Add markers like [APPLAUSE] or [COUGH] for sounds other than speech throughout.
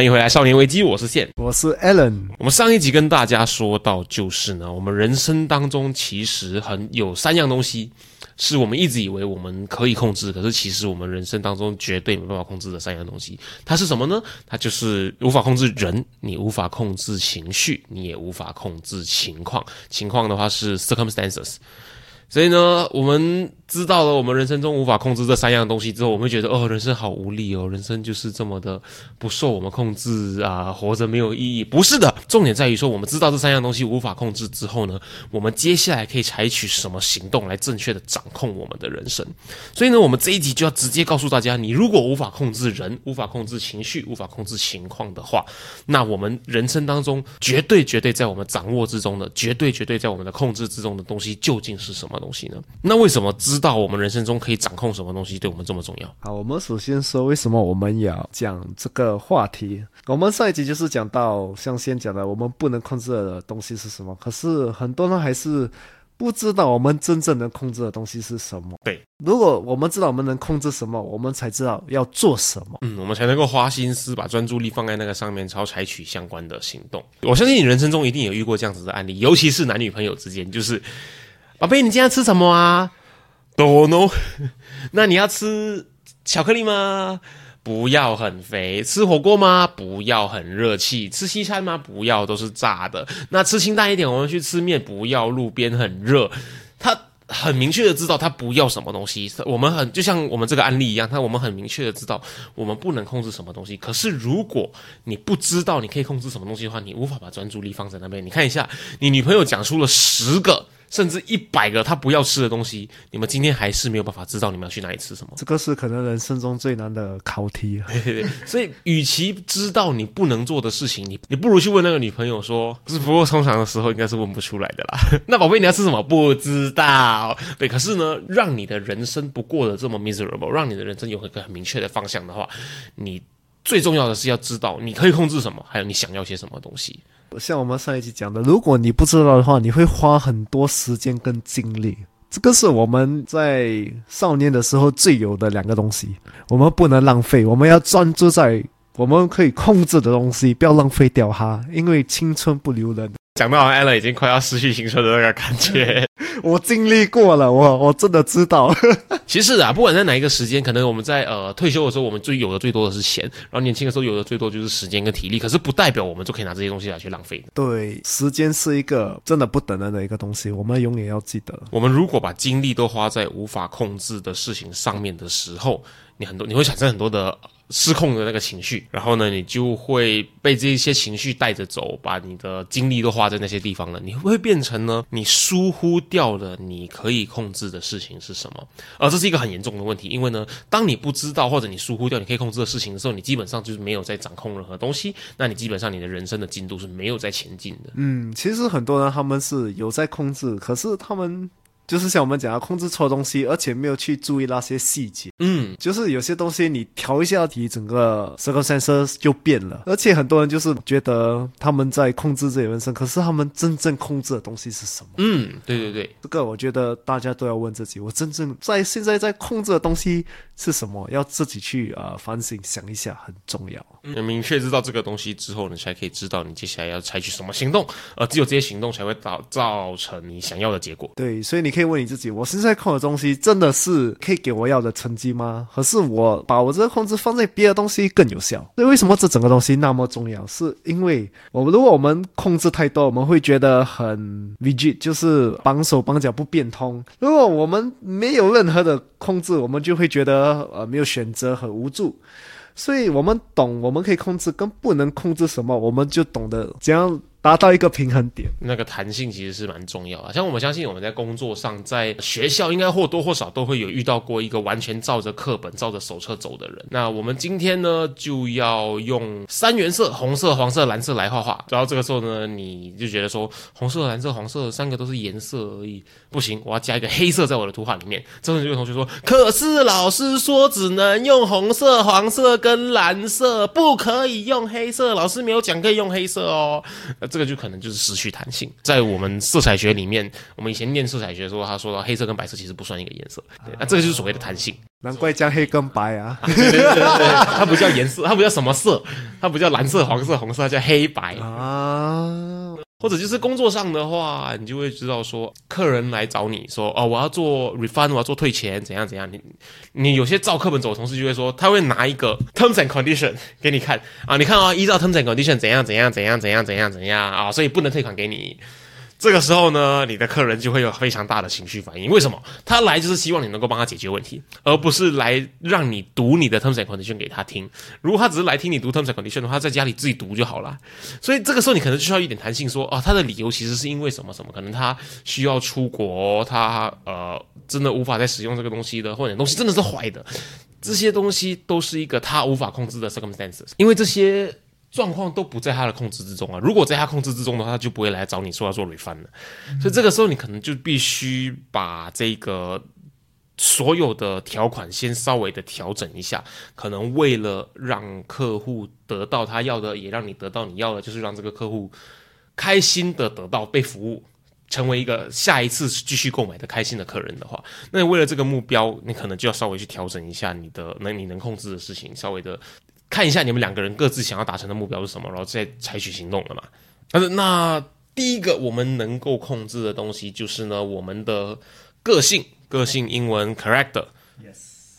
欢迎回来，少年危机，我是线。我是 Allen 我们上一集跟大家说到，就是呢，我们人生当中其实很有三样东西，是我们一直以为我们可以控制，可是其实我们人生当中绝对没办法控制的三样东西。它是什么呢？它就是无法控制人，你无法控制情绪，你也无法控制情况。情况的话是 circumstances。所以呢，我们知道了我们人生中无法控制这三样东西之后，我们会觉得哦，人生好无力哦，人生就是这么的不受我们控制啊，活着没有意义。不是的，重点在于说，我们知道这三样东西无法控制之后呢，我们接下来可以采取什么行动来正确的掌控我们的人生。所以呢，我们这一集就要直接告诉大家，你如果无法控制人，无法控制情绪，无法控制情况的话，那我们人生当中绝对绝对在我们掌握之中的，绝对绝对在我们的控制之中的东西究竟是什么东西呢？那为什么知道我们人生中可以掌控什么东西对我们这么重要？好，我们首先说为什么我们要讲这个话题。我们上一集就是讲到，像先讲的，我们不能控制的东西是什么。可是很多人还是不知道我们真正能控制的东西是什么。对，如果我们知道我们能控制什么，我们才知道要做什么。嗯，我们才能够花心思把专注力放在那个上面，然后采取相关的行动。我相信你人生中一定有遇过这样子的案例，尤其是男女朋友之间，就是。宝贝，你今天吃什么啊？Don't know。[LAUGHS] 那你要吃巧克力吗？不要很肥。吃火锅吗？不要很热气。吃西餐吗？不要，都是炸的。那吃清淡一点，我们去吃面。不要路边很热。他很明确的知道他不要什么东西。我们很就像我们这个案例一样，他我们很明确的知道我们不能控制什么东西。可是如果你不知道你可以控制什么东西的话，你无法把专注力放在那边。你看一下，你女朋友讲出了十个。甚至一百个他不要吃的东西，你们今天还是没有办法知道你们要去哪里吃什么。这个是可能人生中最难的考题。[LAUGHS] 所以，与其知道你不能做的事情，你你不如去问那个女朋友说。是不过通常的时候应该是问不出来的啦。[LAUGHS] 那宝贝你要吃什么？不知道。对，可是呢，让你的人生不过得这么 miserable，让你的人生有一个很明确的方向的话，你最重要的是要知道你可以控制什么，还有你想要些什么东西。像我们上一期讲的，如果你不知道的话，你会花很多时间跟精力。这个是我们在少年的时候最有的两个东西，我们不能浪费，我们要专注在我们可以控制的东西，不要浪费掉它，因为青春不留人。讲到艾伦已经快要失去青春的那个感觉，[LAUGHS] 我经历过了，我我真的知道。[LAUGHS] 其实啊，不管在哪一个时间，可能我们在呃退休的时候，我们最有的最多的是钱；然后年轻的时候有的最多就是时间跟体力。可是不代表我们就可以拿这些东西来去浪费。对，时间是一个真的不等人的一个东西，我们永远要记得。我们如果把精力都花在无法控制的事情上面的时候，你很多你会产生很多的。失控的那个情绪，然后呢，你就会被这些情绪带着走，把你的精力都花在那些地方了。你会不会变成呢？你疏忽掉了你可以控制的事情是什么？而这是一个很严重的问题，因为呢，当你不知道或者你疏忽掉你可以控制的事情的时候，你基本上就是没有在掌控任何东西。那你基本上你的人生的进度是没有在前进的。嗯，其实很多人他们是有在控制，可是他们。就是像我们讲，要控制错东西，而且没有去注意那些细节。嗯，就是有些东西你调一下题，整个 circumstances 就变了。而且很多人就是觉得他们在控制自己人生，可是他们真正控制的东西是什么？嗯，对对对，这个我觉得大家都要问自己：我真正在现在在控制的东西是什么？要自己去呃反省想一下，很重要。嗯，明确知道这个东西之后，你才可以知道你接下来要采取什么行动。呃，只有这些行动才会导造成你想要的结果。对，所以你可以。可以问你自己：我现在控的东西真的是可以给我要的成绩吗？可是我把我这个控制放在别的东西更有效。所以为什么这整个东西那么重要？是因为我们如果我们控制太多，我们会觉得很 rigid，就是绑手绑脚不变通。如果我们没有任何的控制，我们就会觉得呃没有选择很无助。所以我们懂我们可以控制跟不能控制什么，我们就懂得怎样达到一个平衡点。那个弹性其实是蛮重要的。像我们相信我们在工作上，在学校应该或多或少都会有遇到过一个完全照着课本、照着手册走的人。那我们今天呢，就要用三原色——红色、黄色、蓝色来画画。然后这个时候呢，你就觉得说，红色、蓝色、黄色三个都是颜色而已，不行，我要加一个黑色在我的图画里面。这时候就有同学说：“可是老师说只能用红色、黄色跟蓝色，不可以用黑色。老师没有讲可以用黑色哦。”那这个就可能就是失去弹性。在我们色彩学里面，我们以前念色彩学的时候，他说到黑色跟白色其实不算一个颜色，对，那这个就是所谓的弹性。难怪叫黑跟白啊！对对对对，它不叫颜色，它不叫什么色，它不叫蓝色、黄色、红色，它叫黑白。啊，或者就是工作上的话，你就会知道说，客人来找你说，哦，我要做 refund，我要做退钱，怎样怎样。你你有些照课本走的同事就会说，他会拿一个 terms and condition 给你看啊，你看啊、依照 terms and condition 怎样怎样怎样怎样怎样怎样啊，所以不能退款给你。这个时候呢，你的客人就会有非常大的情绪反应。为什么？他来就是希望你能够帮他解决问题，而不是来让你读你的 terms and condition 给他听。如果他只是来听你读 terms and condition 的话，在家里自己读就好了。所以这个时候你可能需要一点弹性，说啊，他的理由其实是因为什么什么，可能他需要出国，他呃真的无法再使用这个东西的，或者东西真的是坏的，这些东西都是一个他无法控制的 circumstances，因为这些。状况都不在他的控制之中啊！如果在他控制之中的话，他就不会来找你说要做 refund 了。所以这个时候你可能就必须把这个所有的条款先稍微的调整一下，可能为了让客户得到他要的，也让你得到你要的，就是让这个客户开心的得到被服务，成为一个下一次继续购买的开心的客人的话，那为了这个目标，你可能就要稍微去调整一下你的能你能控制的事情，稍微的。看一下你们两个人各自想要达成的目标是什么，然后再采取行动了嘛？但是那第一个我们能够控制的东西就是呢，我们的个性，个性英文 character。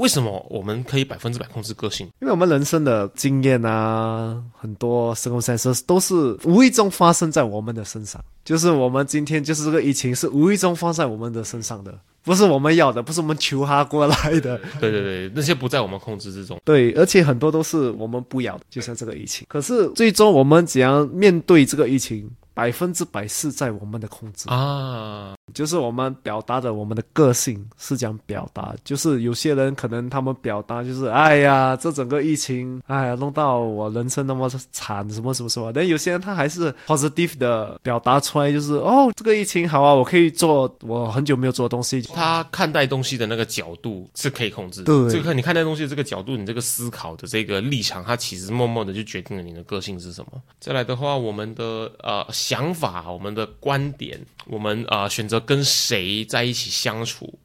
为什么我们可以百分之百控制个性？因为我们人生的经验啊，很多 circumstances 都是无意中发生在我们的身上。就是我们今天就是这个疫情是无意中发生在我们的身上的，不是我们要的，不是我们求他过来的。对 [LAUGHS] 对对，那些不在我们控制之中。对，而且很多都是我们不要的，就像这个疫情。可是最终我们怎样面对这个疫情，百分之百是在我们的控制。啊，就是我们表达的我们的个性是讲表达，就是有些人可能他们表达就是，哎呀，这整个疫情，哎呀，弄到我人生那么惨，什么什么什么。但有些人他还是 positive 的表达出来，就是哦，这个疫情好啊，我可以做我很久没有做的东西。他看待东西的那个角度是可以控制的。对这个你看待东西的这个角度，你这个思考的这个立场，它其实默默的就决定了你的个性是什么。再来的话，我们的呃想法、我们的观点，我们呃选择跟谁在一起相处。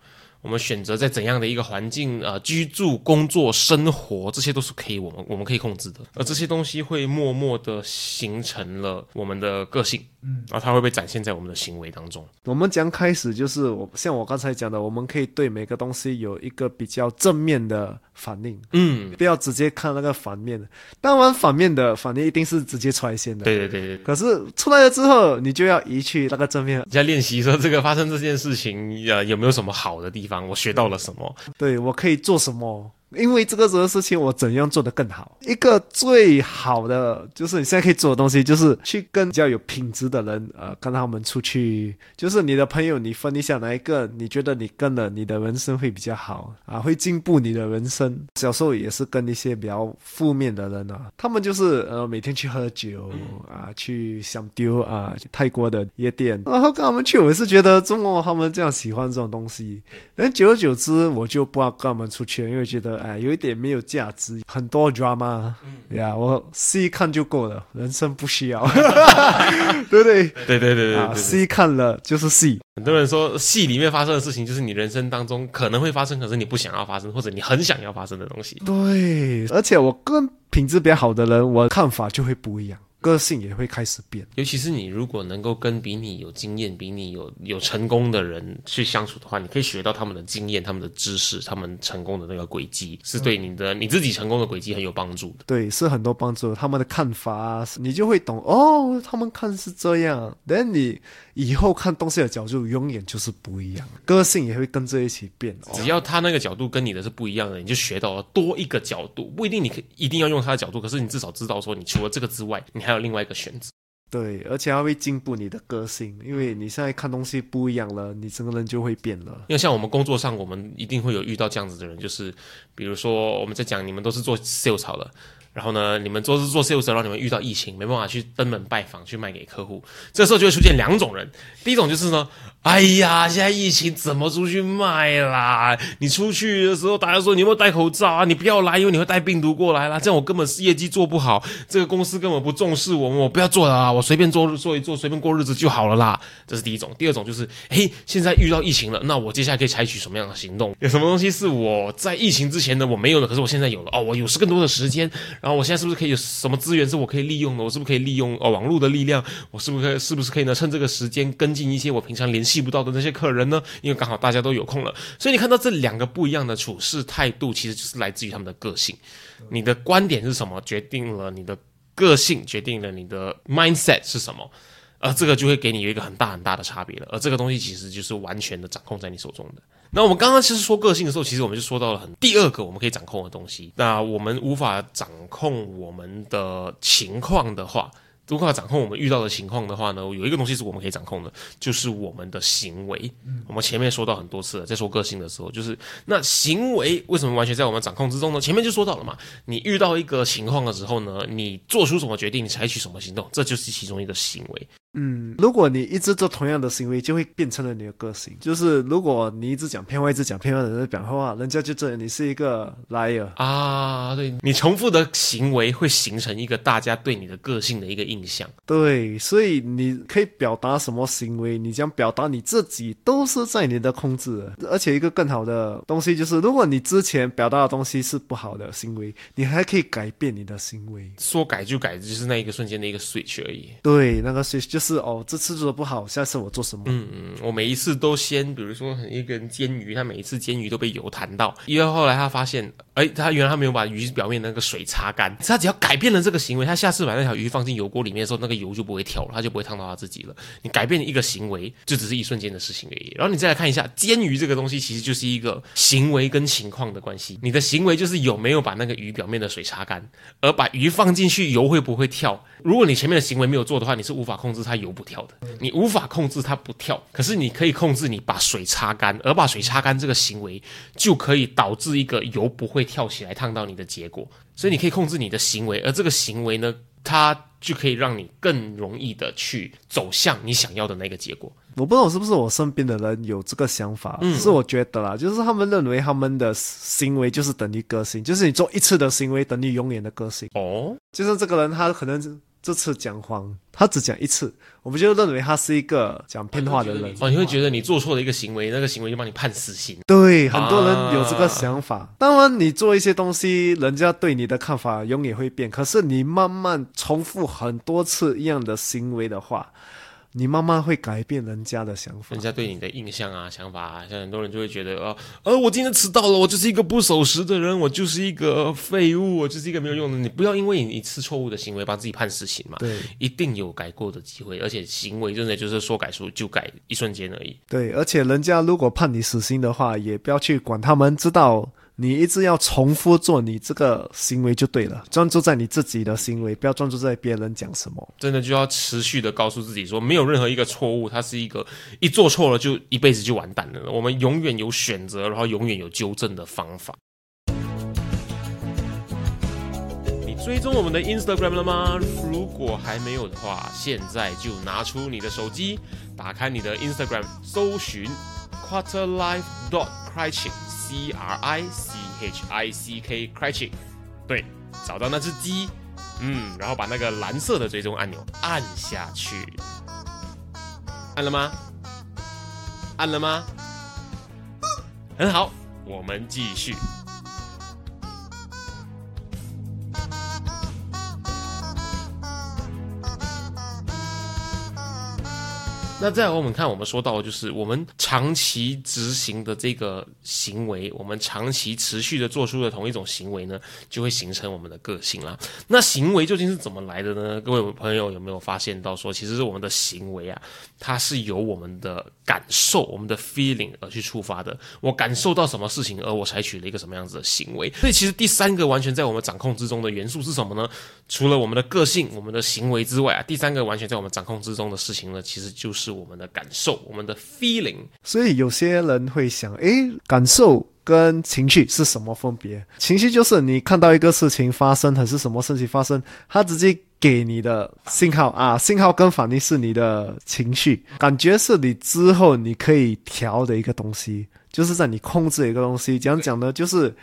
我们选择在怎样的一个环境啊居住、工作、生活，这些都是可以我们我们可以控制的，而这些东西会默默的形成了我们的个性，嗯，然后它会被展现在我们的行为当中。我们将开始就是我像我刚才讲的，我们可以对每个东西有一个比较正面的反应，嗯，不要直接看那个反面的。当然，反面的反应一定是直接出来先的。对对对对。可是出来了之后，你就要移去那个正面。在练习说这个发生这件事情，呃，有没有什么好的地方？我学到了什么？对我可以做什么？因为这个这个事情，我怎样做得更好？一个最好的就是你现在可以做的东西，就是去跟比较有品质的人，呃，跟他们出去。就是你的朋友，你分一下哪一个你觉得你跟了，你的人生会比较好啊，会进步你的人生。小时候也是跟一些比较负面的人啊，他们就是呃每天去喝酒啊，去想丢啊，泰国的夜店，然后跟他们去，我是觉得中国他们这样喜欢这种东西，但久而久之，我就不要跟他们出去，因为觉得哎，有一点没有价值，很多 drama，呀，我细看就够了，人生不需要，[LAUGHS] 对不对？对对对对啊，对对。细看了就是细，很多人说戏里面发生的事情，就是你人生当中可能会发生，可是你不想要发生，或者你很想要发生的东西。对，而且我跟品质比较好的人，我看法就会不一样，个性也会开始变。尤其是你如果能够跟比你有经验、比你有有成功的人去相处的话，你可以学到他们的经验、他们的知识、他们成功的那个轨迹，是对你的你自己成功的轨迹很有帮助的。对，是很多帮助。他们的看法啊，你就会懂哦。他们看是这样，但你以后看东西的角度永远就是不一样，个性也会跟着一起变。哦只要他那个角度跟你的是不一样的，你就学到了多一个角度，不一定你可以一定要用他的角度，可是你至少知道说，你除了这个之外，你还有另外一个选择。对，而且还会进步你的个性，因为你现在看东西不一样了，你整个人就会变了。因为像我们工作上，我们一定会有遇到这样子的人，就是比如说我们在讲你们都是做 sales 好了。然后呢，你们做是做 sales，然后你们遇到疫情，没办法去登门拜访，去卖给客户，这时候就会出现两种人。第一种就是呢，哎呀，现在疫情怎么出去卖啦？你出去的时候，大家说你有没有戴口罩啊？你不要来，因为你会带病毒过来啦。这样我根本是业绩做不好，这个公司根本不重视我们，我不要做了啊，我随便做做一做，随便过日子就好了啦。这是第一种。第二种就是，嘿，现在遇到疫情了，那我接下来可以采取什么样的行动？有什么东西是我在疫情之前呢我没有的，可是我现在有了哦，我有是更多的时间。然后我现在是不是可以有什么资源是我可以利用的？我是不是可以利用哦网络的力量？我是不是可以是不是可以呢？趁这个时间跟进一些我平常联系记不到的那些客人呢？因为刚好大家都有空了，所以你看到这两个不一样的处事态度，其实就是来自于他们的个性。你的观点是什么，决定了你的个性，决定了你的 mindset 是什么，而这个就会给你有一个很大很大的差别了。而这个东西其实就是完全的掌控在你手中的。那我们刚刚其实说个性的时候，其实我们就说到了很第二个我们可以掌控的东西。那我们无法掌控我们的情况的话，无法掌控我们遇到的情况的话呢，有一个东西是我们可以掌控的，就是我们的行为。我们前面说到很多次了，在说个性的时候，就是那行为为什么完全在我们掌控之中呢？前面就说到了嘛，你遇到一个情况的时候呢，你做出什么决定，你采取什么行动，这就是其中一个行为。嗯，如果你一直做同样的行为，就会变成了你的个性。就是如果你一直讲骗话，一直讲骗话的人讲话，人家就觉得你是一个 liar 啊。对你重复的行为会形成一个大家对你的个性的一个印象。对，所以你可以表达什么行为，你将表达你自己都是在你的控制。而且一个更好的东西就是，如果你之前表达的东西是不好的行为，你还可以改变你的行为。说改就改，就是那一个瞬间的一个 switch 而已。对，那个 switch 就是。是哦，这次做的不好，下次我做什么？嗯嗯，我每一次都先，比如说一个人煎鱼，他每一次煎鱼都被油弹到，因为后来他发现，哎，他原来他没有把鱼表面那个水擦干，他只要改变了这个行为，他下次把那条鱼放进油锅里面的时候，那个油就不会跳了，他就不会烫到他自己了。你改变一个行为，就只是一瞬间的事情而已。然后你再来看一下煎鱼这个东西，其实就是一个行为跟情况的关系。你的行为就是有没有把那个鱼表面的水擦干，而把鱼放进去，油会不会跳？如果你前面的行为没有做的话，你是无法控制它油不跳的。你无法控制它不跳，可是你可以控制你把水擦干，而把水擦干这个行为就可以导致一个油不会跳起来烫到你的结果。所以你可以控制你的行为，而这个行为呢，它就可以让你更容易的去走向你想要的那个结果。我不知道是不是我身边的人有这个想法，只是我觉得啦，就是他们认为他们的行为就是等于个性，就是你做一次的行为等于永远的个性。哦，就是这个人他可能。这次讲谎，他只讲一次，我们就认为他是一个讲骗话的人。哦，你会觉得你做错了一个行为，那个行为就帮你判死刑。对，很多人有这个想法。当然，你做一些东西，人家对你的看法永远会变。可是你慢慢重复很多次一样的行为的话。你慢慢会改变人家的想法，人家对你的印象啊、想法啊，像很多人就会觉得哦，呃，我今天迟到了，我就是一个不守时的人，我就是一个废物，我就是一个没有用的。你不要因为你一次错误的行为把自己判死刑嘛，对，一定有改过的机会，而且行为真的就是说改说就改一瞬间而已。对，而且人家如果判你死刑的话，也不要去管他们，知道。你一直要重复做你这个行为就对了，专注在你自己的行为，不要专注在别人讲什么。真的就要持续的告诉自己说，没有任何一个错误，它是一个一做错了就一辈子就完蛋了。我们永远有选择，然后永远有纠正的方法。你追踪我们的 Instagram 了吗？如果还没有的话，现在就拿出你的手机，打开你的 Instagram，搜寻 Quarterlife dot Criching。C R I C H I C K, Crichik，对，找到那只鸡，嗯，然后把那个蓝色的追踪按钮按下去，按了吗？按了吗？很好，我们继续。那再来，我们看，我们说到就是我们长期执行的这个行为，我们长期持续的做出的同一种行为呢，就会形成我们的个性啦。那行为究竟是怎么来的呢？各位朋友有没有发现到说，其实是我们的行为啊，它是由我们的感受、我们的 feeling 而去触发的。我感受到什么事情，而我采取了一个什么样子的行为。所以，其实第三个完全在我们掌控之中的元素是什么呢？除了我们的个性、我们的行为之外啊，第三个完全在我们掌控之中的事情呢，其实就是我们的感受、我们的 feeling。所以有些人会想，诶，感受跟情绪是什么分别？情绪就是你看到一个事情发生，还是什么事情发生，它直接给你的信号啊，信号跟反应是你的情绪，感觉是你之后你可以调的一个东西，就是在你控制的一个东西。讲讲呢，就是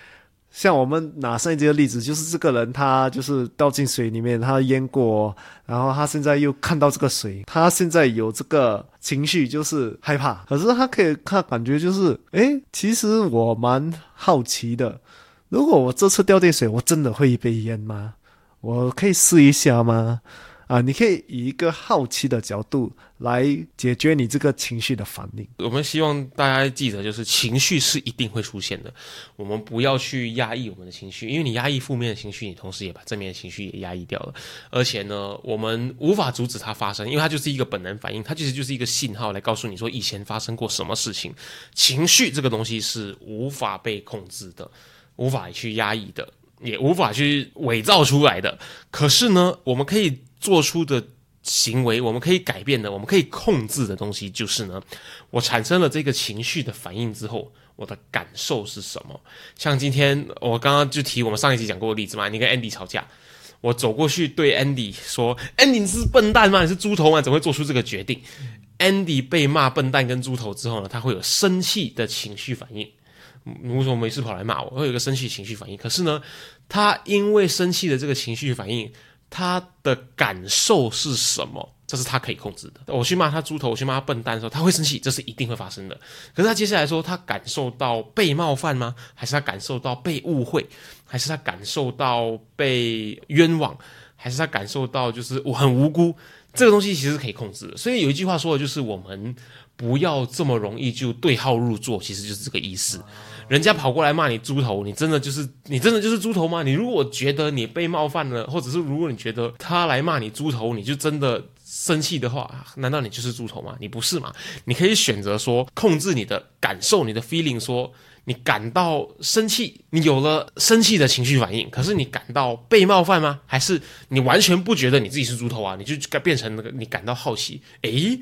像我们拿上一集的例子，就是这个人他就是掉进水里面，他淹过，然后他现在又看到这个水，他现在有这个情绪就是害怕，可是他可以他感觉就是，诶，其实我蛮好奇的，如果我这次掉进水，我真的会被淹吗？我可以试一下吗？啊，你可以以一个好奇的角度来解决你这个情绪的反应。我们希望大家记得，就是情绪是一定会出现的，我们不要去压抑我们的情绪，因为你压抑负面的情绪，你同时也把正面的情绪也压抑掉了。而且呢，我们无法阻止它发生，因为它就是一个本能反应，它其实就是一个信号来告诉你说以前发生过什么事情。情绪这个东西是无法被控制的，无法去压抑的。也无法去伪造出来的。可是呢，我们可以做出的行为，我们可以改变的，我们可以控制的东西，就是呢，我产生了这个情绪的反应之后，我的感受是什么？像今天我刚刚就提我们上一集讲过的例子嘛，你跟 Andy 吵架，我走过去对 Andy 说：“Andy 你是笨蛋吗？你是猪头吗？怎么会做出这个决定？”Andy 被骂笨蛋跟猪头之后呢，他会有生气的情绪反应。你为什么没事跑来骂我？会有一个生气情绪反应。可是呢，他因为生气的这个情绪反应，他的感受是什么？这是他可以控制的。我去骂他猪头，我去骂他笨蛋的时候，他会生气，这是一定会发生的。可是他接下来说，他感受到被冒犯吗？还是他感受到被误会？还是他感受到被冤枉？还是他感受到就是我很无辜？这个东西其实可以控制的。所以有一句话说的就是我们不要这么容易就对号入座，其实就是这个意思。人家跑过来骂你猪头，你真的就是你真的就是猪头吗？你如果觉得你被冒犯了，或者是如果你觉得他来骂你猪头，你就真的生气的话，难道你就是猪头吗？你不是嘛？你可以选择说控制你的感受，你的 feeling，说你感到生气，你有了生气的情绪反应，可是你感到被冒犯吗？还是你完全不觉得你自己是猪头啊？你就该变成那个你感到好奇，诶，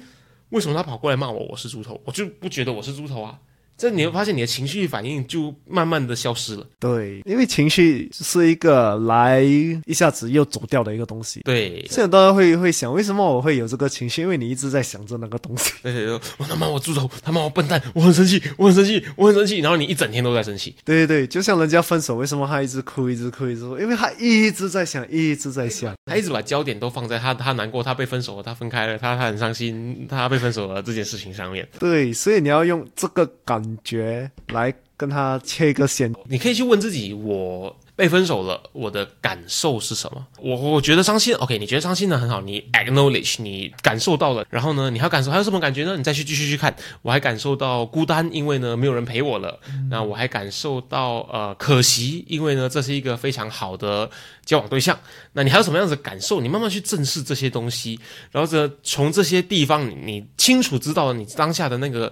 为什么他跑过来骂我？我是猪头，我就不觉得我是猪头啊。这你会发现你的情绪反应就慢慢的消失了。对，因为情绪是一个来一下子又走掉的一个东西。对，现在大家会会想，为什么我会有这个情绪？因为你一直在想着那个东西。对我他妈我猪头，他妈我笨蛋，我很生气，我很生气，我很生气。然后你一整天都在生气。对对对，就像人家分手，为什么他一直哭，一直哭，一直哭？因为他一直在想，一直在想，他一直把焦点都放在他他难过，他被分手了，他分开了，他他很伤心，他被分手了这件事情上面。对，所以你要用这个感觉来跟他切一个线。你可以去问自己，我被分手了，我的感受是什么？我我觉得伤心。OK，你觉得伤心呢？很好，你 acknowledge，你感受到了。然后呢，你还有感受，还有什么感觉呢？你再去继续去看。我还感受到孤单，因为呢没有人陪我了。那我还感受到呃可惜，因为呢这是一个非常好的交往对象。那你还有什么样子的感受？你慢慢去正视这些东西，然后呢从这些地方，你清楚知道你当下的那个。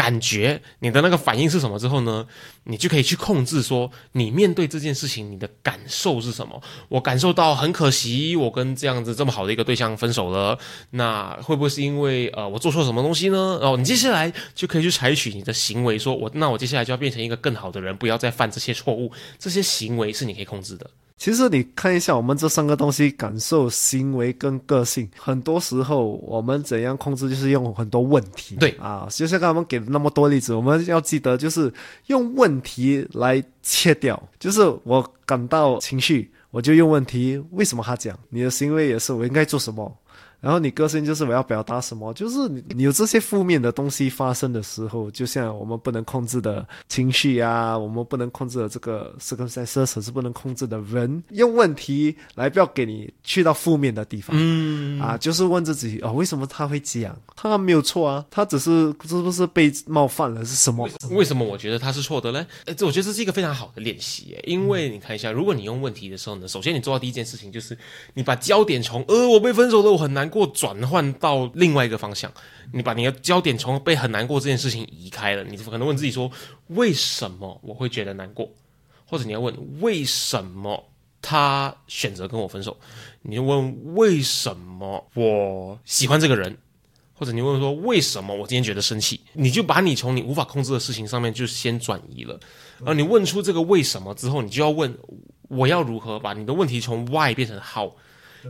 感觉你的那个反应是什么之后呢，你就可以去控制说，你面对这件事情你的感受是什么？我感受到很可惜，我跟这样子这么好的一个对象分手了，那会不会是因为呃我做错什么东西呢？然后你接下来就可以去采取你的行为，说我那我接下来就要变成一个更好的人，不要再犯这些错误。这些行为是你可以控制的。其实你看一下，我们这三个东西：感受、行为跟个性。很多时候，我们怎样控制，就是用很多问题。对啊，就像刚刚我们给了那么多例子，我们要记得，就是用问题来切掉。就是我感到情绪，我就用问题：为什么他讲？你的行为也是，我应该做什么？然后你个性就是我要表达什么，就是你你有这些负面的东西发生的时候，就像我们不能控制的情绪啊，我们不能控制的这个 circumstances 是不能控制的人，用问题来不要给你去到负面的地方，嗯啊，就是问自己哦，为什么他会这样？他没有错啊，他只是是不是被冒犯了？是什么？为什么我觉得他是错的呢？哎，这我觉得这是一个非常好的练习耶，因为你看一下，如果你用问题的时候呢，首先你做到第一件事情就是你把焦点从呃我被分手了，我很难过转换到另外一个方向，你把你的焦点从被很难过这件事情移开了，你可能问自己说：为什么我会觉得难过？或者你要问为什么他选择跟我分手？你就问为什么我喜欢这个人？或者你问说为什么我今天觉得生气？你就把你从你无法控制的事情上面就先转移了。而你问出这个为什么之后，你就要问我要如何把你的问题从 why 变成 how。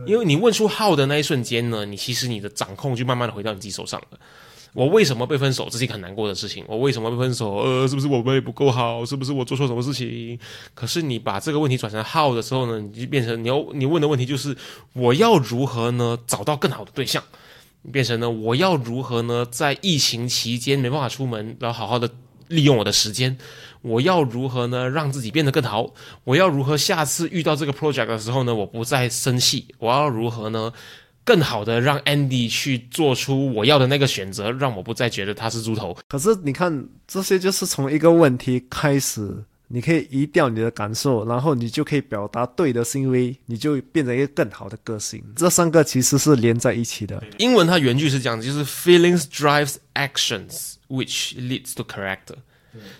因为你问出 how 的那一瞬间呢，你其实你的掌控就慢慢的回到你自己手上了。我为什么被分手？这是一个很难过的事情。我为什么被分手？呃，是不是我们不够好？是不是我做错什么事情？可是你把这个问题转成 how 的时候呢，你就变成你要你问的问题就是我要如何呢找到更好的对象？变成呢我要如何呢在疫情期间没办法出门，然后好好的利用我的时间？我要如何呢让自己变得更好？我要如何下次遇到这个 project 的时候呢，我不再生气？我要如何呢？更好的让 Andy 去做出我要的那个选择，让我不再觉得他是猪头。可是你看，这些就是从一个问题开始，你可以移掉你的感受，然后你就可以表达对的行为，你就变成一个更好的个性。这三个其实是连在一起的。英文它原句是这样，就是 feelings drives actions which leads to character，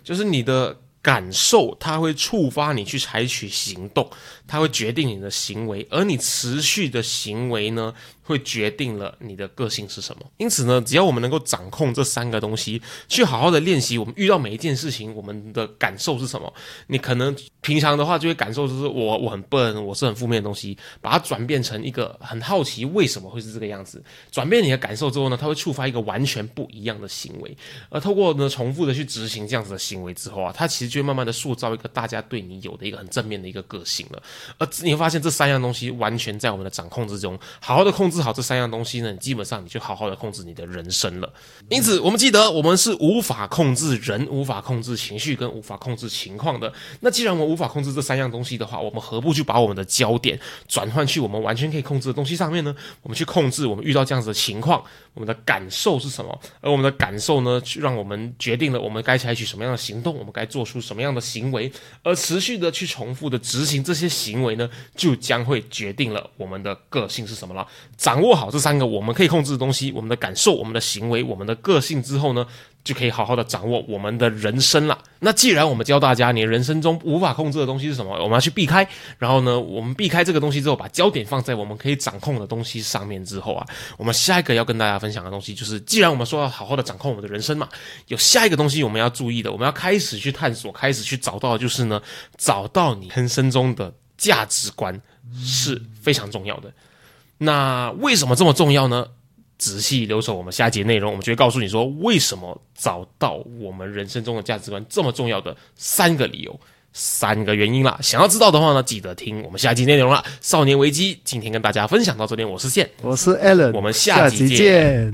就是你的感受它会触发你去采取行动，它会决定你的行为，而你持续的行为呢？会决定了你的个性是什么。因此呢，只要我们能够掌控这三个东西，去好好的练习，我们遇到每一件事情，我们的感受是什么？你可能平常的话就会感受就是我我很笨，我是很负面的东西，把它转变成一个很好奇为什么会是这个样子。转变你的感受之后呢，它会触发一个完全不一样的行为。而透过呢重复的去执行这样子的行为之后啊，它其实就会慢慢的塑造一个大家对你有的一个很正面的一个个性了。而你会发现这三样东西完全在我们的掌控之中，好好的控制。好这三样东西呢，基本上你就好好的控制你的人生了。因此，我们记得我们是无法控制人、无法控制情绪跟无法控制情况的。那既然我们无法控制这三样东西的话，我们何不去把我们的焦点转换去我们完全可以控制的东西上面呢？我们去控制我们遇到这样子的情况，我们的感受是什么？而我们的感受呢，去让我们决定了我们该采取什么样的行动，我们该做出什么样的行为，而持续的去重复的执行这些行行为呢，就将会决定了我们的个性是什么了。掌握好这三个我们可以控制的东西，我们的感受、我们的行为、我们的个性之后呢，就可以好好的掌握我们的人生了。那既然我们教大家，你人生中无法控制的东西是什么？我们要去避开。然后呢，我们避开这个东西之后，把焦点放在我们可以掌控的东西上面之后啊，我们下一个要跟大家分享的东西就是，既然我们说要好好的掌控我们的人生嘛，有下一个东西我们要注意的，我们要开始去探索，开始去找到，就是呢，找到你人生中的价值观是非常重要的。那为什么这么重要呢？仔细留守我们下节内容，我们就会告诉你说，为什么找到我们人生中的价值观这么重要的三个理由、三个原因啦。想要知道的话呢，记得听我们下集内容啦。少年危机今天跟大家分享到这边，我是线，我是 Allen，我们下集见。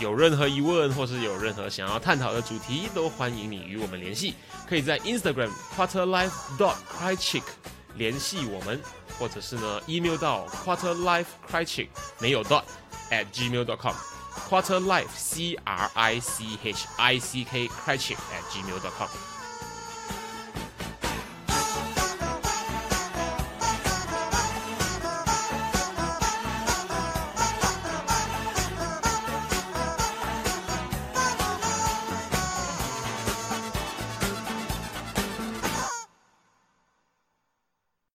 有任何疑问或是有任何想要探讨的主题，都欢迎你与我们联系。可以在 Instagram quarterlife dot crychick 联系我们，或者是呢 email 到 quarterlife crychick 没有 dot at gmail dot com quarterlife c r i c h i c k crychick at gmail dot com。